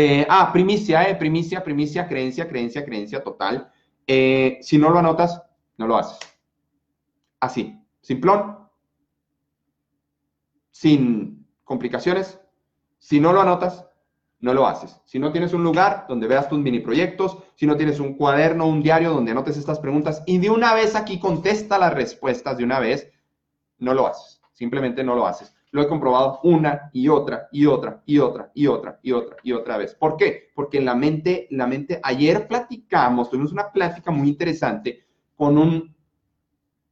Eh, ah, primicia, eh, primicia, primicia, creencia, creencia, creencia total. Eh, si no lo anotas, no lo haces. Así, simplón, sin complicaciones. Si no lo anotas, no lo haces. Si no tienes un lugar donde veas tus mini proyectos, si no tienes un cuaderno, un diario donde anotes estas preguntas y de una vez aquí contesta las respuestas de una vez, no lo haces. Simplemente no lo haces. Lo he comprobado una y otra y otra y otra y otra y otra y otra vez. ¿Por qué? Porque en la mente, la mente, ayer platicamos, tuvimos una plática muy interesante con un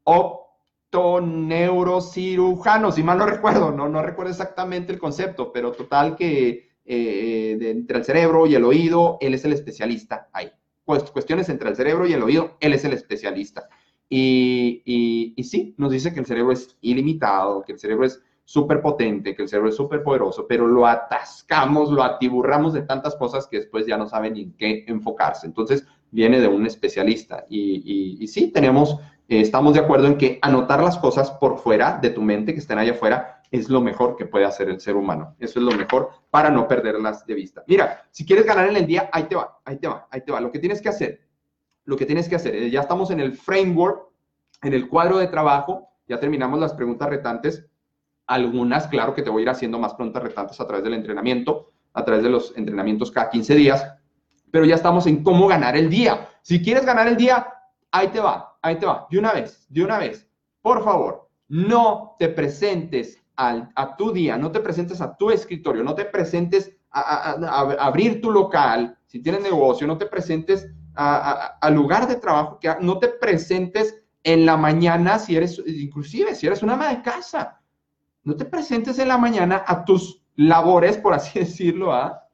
optoneurocirujano, si mal no recuerdo, no, no recuerdo exactamente el concepto, pero total que eh, entre el cerebro y el oído, él es el especialista ahí. Cuestiones entre el cerebro y el oído, él es el especialista. Y, y, y sí, nos dice que el cerebro es ilimitado, que el cerebro es súper potente, que el cerebro es súper poderoso, pero lo atascamos, lo atiburramos de tantas cosas que después ya no saben en qué enfocarse. Entonces, viene de un especialista. Y, y sí, tenemos, eh, estamos de acuerdo en que anotar las cosas por fuera de tu mente, que estén allá afuera, es lo mejor que puede hacer el ser humano. Eso es lo mejor para no perderlas de vista. Mira, si quieres ganar en el día, ahí te va, ahí te va, ahí te va. Lo que tienes que hacer, lo que tienes que hacer, eh, ya estamos en el framework, en el cuadro de trabajo, ya terminamos las preguntas retantes algunas, claro que te voy a ir haciendo más preguntas retantes a través del entrenamiento, a través de los entrenamientos cada 15 días, pero ya estamos en cómo ganar el día. Si quieres ganar el día, ahí te va, ahí te va, de una vez, de una vez. Por favor, no te presentes a tu día, no te presentes a tu escritorio, no te presentes a, abrir tu local, si tienes negocio, no te presentes al lugar de trabajo, no te presentes en la mañana si eres, inclusive si eres una ama de casa no te presentes en la mañana a tus labores, por así decirlo, ¿ah?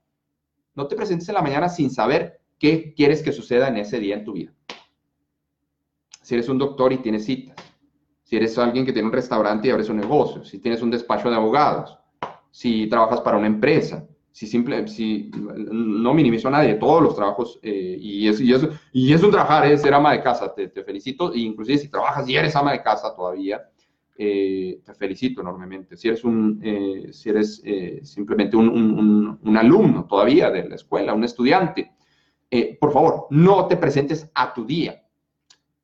No te presentes en la mañana sin saber qué quieres que suceda en ese día en tu vida. Si eres un doctor y tienes citas, si eres alguien que tiene un restaurante y abres un negocio, si tienes un despacho de abogados, si trabajas para una empresa, si simple, si no minimizo a nadie, todos los trabajos, eh, y, es, y, es, y, es, un trabajar, es ser ama de casa, te, te felicito, e inclusive si trabajas y eres ama de casa todavía, eh, te felicito enormemente. Si eres, un, eh, si eres eh, simplemente un, alumno todavía de la escuela, un estudiante, por favor, no te presentes a tu día.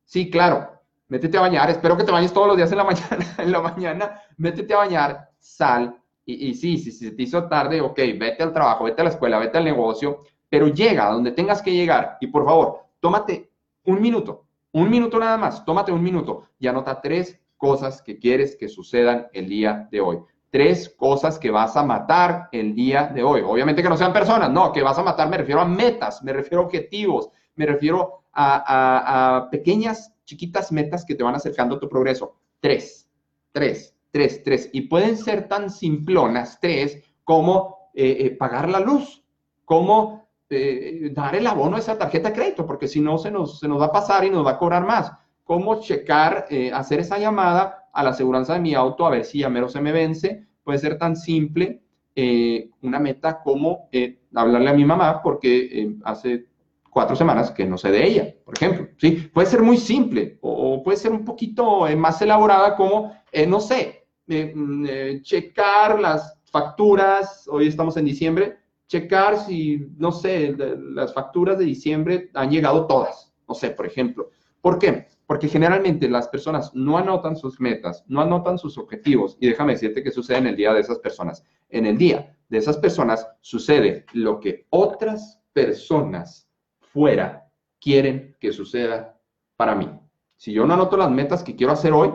Sí, claro, métete a bañar, espero que te bañes todos los días en la mañana, en la mañana, métete a bañar, sal, y, sí, si te hizo tarde, ok, vete al trabajo, vete a la escuela, vete al negocio, pero llega a donde tengas que llegar y por favor, tómate un minuto, un minuto nada más, tómate un minuto y anota tres cosas que quieres que sucedan el día de hoy. Tres cosas que vas a matar el día de hoy. Obviamente que no sean personas, no, que vas a matar me refiero a metas, me refiero a objetivos, me refiero a, pequeñas, chiquitas metas que te van acercando a tu progreso. Tres, tres, tres, tres. Y pueden ser tan simplonas, tres, como eh, eh, pagar la luz, como eh, dar el abono a esa tarjeta de crédito, porque si no se nos, se nos va a pasar y nos va a cobrar más cómo checar, eh, hacer esa llamada a la aseguranza de mi auto a ver si ya mero se me vence. Puede ser tan simple eh, una meta como eh, hablarle a mi mamá porque hace cuatro semanas que no sé de ella, por ejemplo. ¿sí? Puede ser muy simple o, puede ser un poquito más elaborada como, no sé, mm, checar las facturas, hoy estamos en diciembre, checar si, no sé, las facturas de diciembre han llegado todas, no sé, por ejemplo. ¿Por qué? Porque generalmente las personas no anotan sus metas, no anotan sus objetivos. Y déjame decirte qué sucede en el día de esas personas. En el día de esas personas sucede lo que otras personas fuera quieren que suceda para mí. Si yo no anoto las metas que quiero hacer hoy,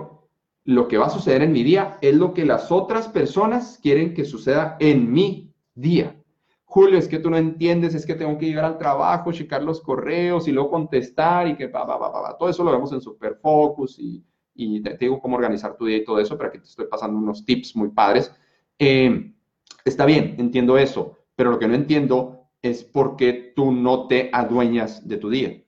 lo que va a suceder en mi día es lo que las otras personas quieren que suceda en mi día. Julio, es que tú no entiendes, es que tengo que llegar al trabajo, checar los correos y luego contestar y que va, va, va, va. Todo eso lo vemos en Superfocus y, y te, digo cómo organizar tu día y todo eso, pero aquí te estoy pasando unos tips muy padres. Eh, está bien, entiendo eso, pero lo que no entiendo es por qué tú no te adueñas de tu día.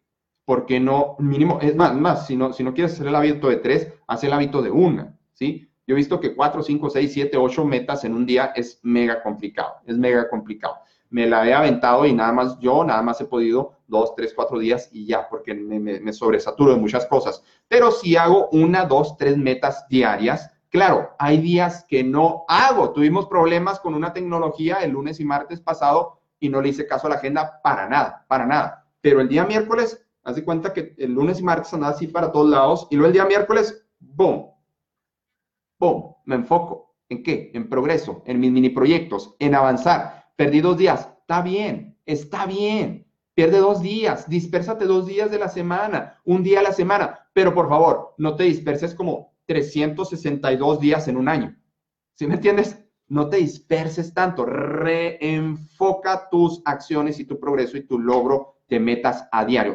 ¿Por qué no, mínimo, es más, más, si no, si no quieres hacer el hábito de tres, haz el hábito de una, ¿sí? Yo he visto que cuatro, cinco, seis, siete, ocho metas en un día es mega complicado, es mega complicado me la he aventado y nada más yo, nada más he podido dos, tres, cuatro días y ya, porque me, sobresaturo de muchas cosas. Pero si hago una, dos, tres metas diarias, claro, hay días que no hago. Tuvimos problemas con una tecnología el lunes y martes pasado y no le hice caso a la agenda para nada, para nada. Pero el día miércoles, haz de cuenta que el lunes y martes andaba así para todos lados y luego el día miércoles, ¡boom! ¡Boom! Me enfoco. ¿En qué? En progreso, en mis mini proyectos, en avanzar. Perdí dos días. Está bien, está bien. Pierde dos días, dispersate dos días de la semana, un día a la semana, pero por favor, no te disperses como 362 días en un año. ¿Sí me entiendes? No te disperses tanto, reenfoca tus acciones y tu progreso y tu logro de metas a diario.